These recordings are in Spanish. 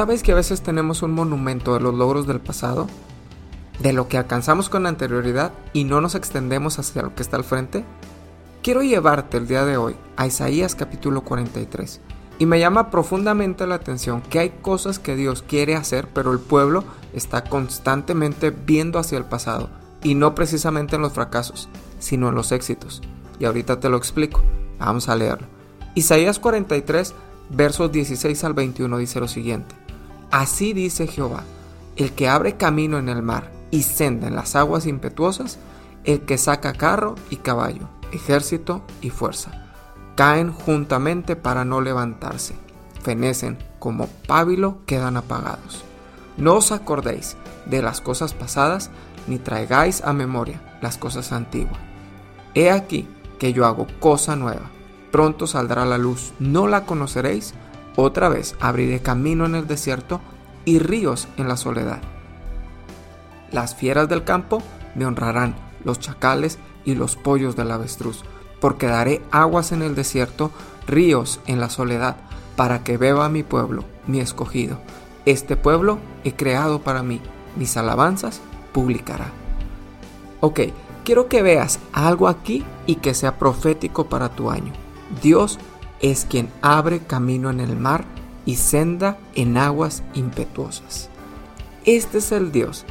¿Sabes que a veces tenemos un monumento de los logros del pasado? De lo que alcanzamos con anterioridad y no nos extendemos hacia lo que está al frente? Quiero llevarte el día de hoy a Isaías capítulo 43 y me llama profundamente la atención que hay cosas que Dios quiere hacer pero el pueblo está constantemente viendo hacia el pasado y no precisamente en los fracasos, sino en los éxitos. Y ahorita te lo explico. Vamos a leerlo. Isaías 43 versos 16 al 21 dice lo siguiente. Así dice Jehová, el que abre camino en el mar y senda en las aguas impetuosas, el que saca carro y caballo, ejército y fuerza. Caen juntamente para no levantarse, fenecen como pábilo quedan apagados. No os acordéis de las cosas pasadas, ni traigáis a memoria las cosas antiguas. He aquí que yo hago cosa nueva pronto saldrá la luz, no la conoceréis, otra vez abriré camino en el desierto y ríos en la soledad. Las fieras del campo me honrarán, los chacales y los pollos del avestruz, porque daré aguas en el desierto, ríos en la soledad, para que beba mi pueblo, mi escogido. Este pueblo he creado para mí, mis alabanzas publicará. Ok, quiero que veas algo aquí y que sea profético para tu año. Dios es quien abre camino en el mar y senda en aguas impetuosas. Este es el Dios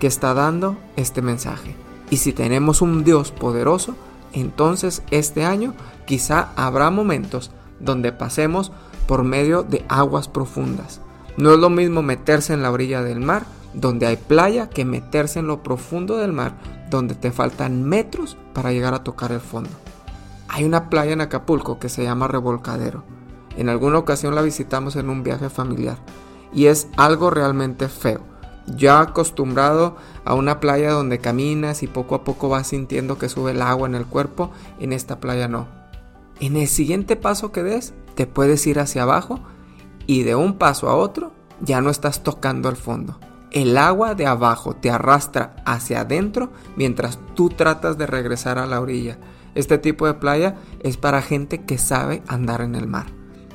que está dando este mensaje. Y si tenemos un Dios poderoso, entonces este año quizá habrá momentos donde pasemos por medio de aguas profundas. No es lo mismo meterse en la orilla del mar, donde hay playa, que meterse en lo profundo del mar, donde te faltan metros para llegar a tocar el fondo. Hay una playa en Acapulco que se llama Revolcadero. En alguna ocasión la visitamos en un viaje familiar y es algo realmente feo. Ya acostumbrado a una playa donde caminas y poco a poco vas sintiendo que sube el agua en el cuerpo, en esta playa no. En el siguiente paso que des, te puedes ir hacia abajo y de un paso a otro ya no estás tocando el fondo. El agua de abajo te arrastra hacia adentro mientras tú tratas de regresar a la orilla. Este tipo de playa es para gente que sabe andar en el mar.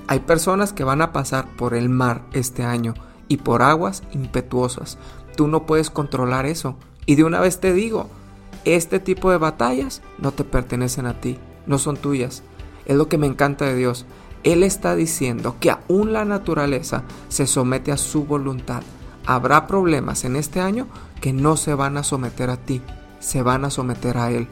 Hay personas que van a pasar por el mar este año y por aguas impetuosas. Tú no puedes controlar eso. Y de una vez te digo, este tipo de batallas no te pertenecen a ti, no son tuyas. Es lo que me encanta de Dios. Él está diciendo que aún la naturaleza se somete a su voluntad. Habrá problemas en este año que no se van a someter a ti, se van a someter a Él.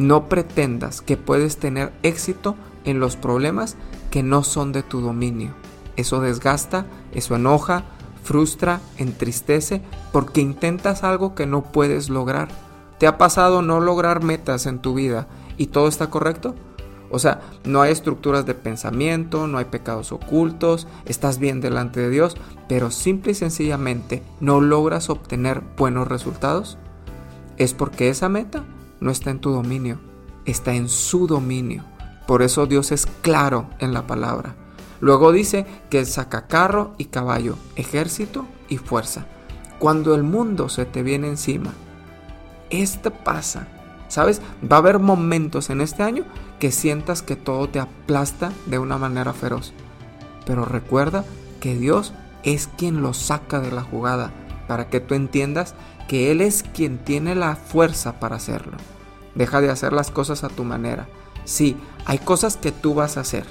No pretendas que puedes tener éxito en los problemas que no son de tu dominio. Eso desgasta, eso enoja, frustra, entristece porque intentas algo que no puedes lograr. ¿Te ha pasado no lograr metas en tu vida y todo está correcto? O sea, no hay estructuras de pensamiento, no hay pecados ocultos, estás bien delante de Dios, pero simple y sencillamente no logras obtener buenos resultados. Es porque esa meta no está en tu dominio, está en su dominio. Por eso Dios es claro en la palabra. Luego dice que saca carro y caballo, ejército y fuerza. Cuando el mundo se te viene encima, esto pasa. ¿Sabes? Va a haber momentos en este año que sientas que todo te aplasta de una manera feroz. Pero recuerda que Dios es quien lo saca de la jugada para que tú entiendas que Él es quien tiene la fuerza para hacerlo. Deja de hacer las cosas a tu manera. Sí, hay cosas que tú vas a hacer,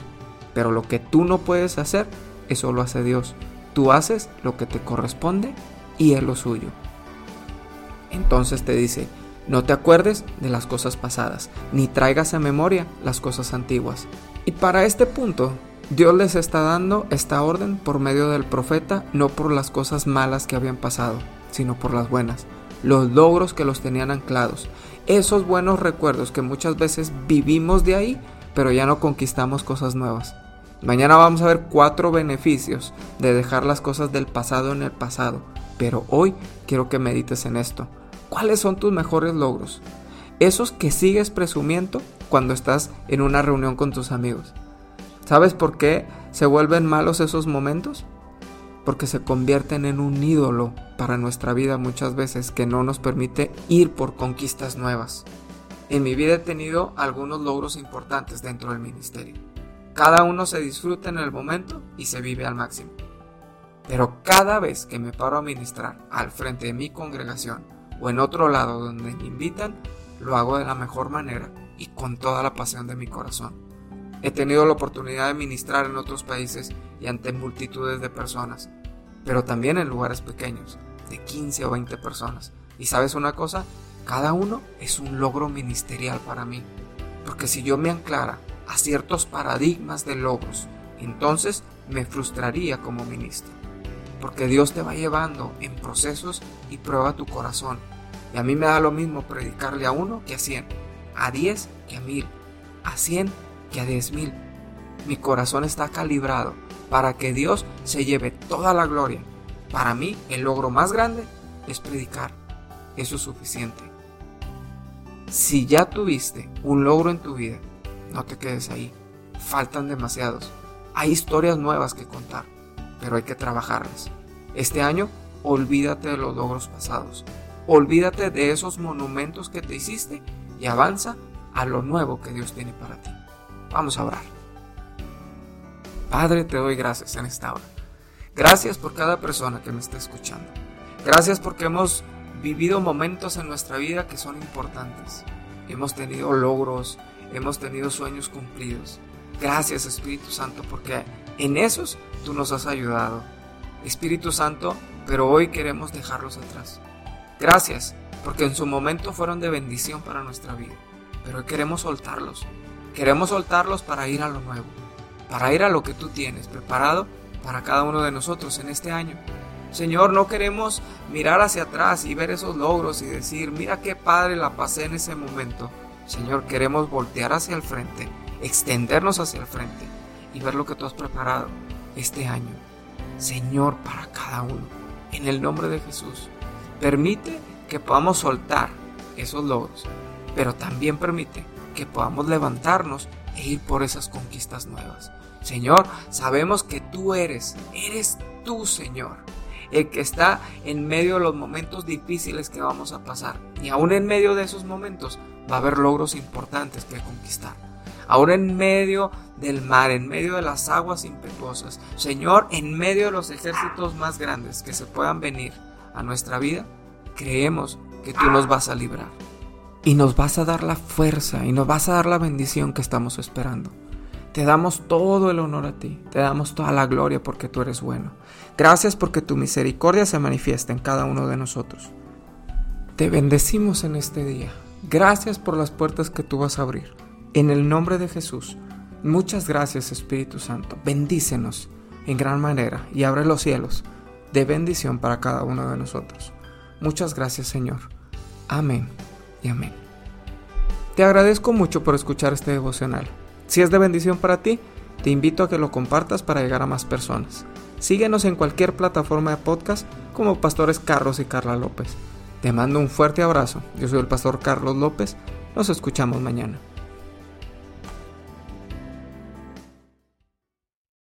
pero lo que tú no puedes hacer, eso lo hace Dios. Tú haces lo que te corresponde y Él lo suyo. Entonces te dice, no te acuerdes de las cosas pasadas, ni traigas a memoria las cosas antiguas. Y para este punto, Dios les está dando esta orden por medio del profeta, no por las cosas malas que habían pasado sino por las buenas, los logros que los tenían anclados, esos buenos recuerdos que muchas veces vivimos de ahí, pero ya no conquistamos cosas nuevas. Mañana vamos a ver cuatro beneficios de dejar las cosas del pasado en el pasado, pero hoy quiero que medites en esto. ¿Cuáles son tus mejores logros? Esos que sigues presumiendo cuando estás en una reunión con tus amigos. ¿Sabes por qué se vuelven malos esos momentos? Porque se convierten en un ídolo para nuestra vida muchas veces que no nos permite ir por conquistas nuevas. En mi vida he tenido algunos logros importantes dentro del ministerio. Cada uno se disfruta en el momento y se vive al máximo. Pero cada vez que me paro a ministrar al frente de mi congregación o en otro lado donde me invitan, lo hago de la mejor manera y con toda la pasión de mi corazón. He tenido la oportunidad de ministrar en otros países y ante multitudes de personas, pero también en lugares pequeños, de 15 o 20 personas. Y sabes una cosa, cada uno es un logro ministerial para mí, porque si yo me anclara a ciertos paradigmas de logros, entonces me frustraría como ministro. Porque Dios te va llevando en procesos y prueba tu corazón. Y a mí me da lo mismo predicarle a uno que a cien, a diez que a mil, a cien que a diez mil. Mi corazón está calibrado para que Dios se lleve toda la gloria. Para mí el logro más grande es predicar. Eso es suficiente. Si ya tuviste un logro en tu vida, no te quedes ahí. Faltan demasiados. Hay historias nuevas que contar, pero hay que trabajarlas. Este año, olvídate de los logros pasados. Olvídate de esos monumentos que te hiciste y avanza a lo nuevo que Dios tiene para ti. Vamos a orar. Padre, te doy gracias en esta hora. Gracias por cada persona que me está escuchando. Gracias porque hemos vivido momentos en nuestra vida que son importantes. Hemos tenido logros, hemos tenido sueños cumplidos. Gracias Espíritu Santo porque en esos tú nos has ayudado. Espíritu Santo, pero hoy queremos dejarlos atrás. Gracias porque en su momento fueron de bendición para nuestra vida, pero hoy queremos soltarlos. Queremos soltarlos para ir a lo nuevo, para ir a lo que tú tienes preparado para cada uno de nosotros en este año. Señor, no queremos mirar hacia atrás y ver esos logros y decir, mira qué padre la pasé en ese momento. Señor, queremos voltear hacia el frente, extendernos hacia el frente y ver lo que tú has preparado este año. Señor, para cada uno, en el nombre de Jesús, permite que podamos soltar esos logros, pero también permite que podamos levantarnos e ir por esas conquistas nuevas. Señor, sabemos que tú eres, eres tú, Señor, el que está en medio de los momentos difíciles que vamos a pasar. Y aún en medio de esos momentos va a haber logros importantes que conquistar. Ahora en medio del mar, en medio de las aguas impetuosas, Señor, en medio de los ejércitos más grandes que se puedan venir a nuestra vida, creemos que tú nos vas a librar. Y nos vas a dar la fuerza y nos vas a dar la bendición que estamos esperando. Te damos todo el honor a ti, te damos toda la gloria porque tú eres bueno. Gracias porque tu misericordia se manifiesta en cada uno de nosotros. Te bendecimos en este día. Gracias por las puertas que tú vas a abrir. En el nombre de Jesús, muchas gracias Espíritu Santo. Bendícenos en gran manera y abre los cielos de bendición para cada uno de nosotros. Muchas gracias Señor. Amén y amén. Te agradezco mucho por escuchar este devocional. Si es de bendición para ti, te invito a que lo compartas para llegar a más personas. Síguenos en cualquier plataforma de podcast como Pastores Carlos y Carla López. Te mando un fuerte abrazo. Yo soy el pastor Carlos López. Nos escuchamos mañana.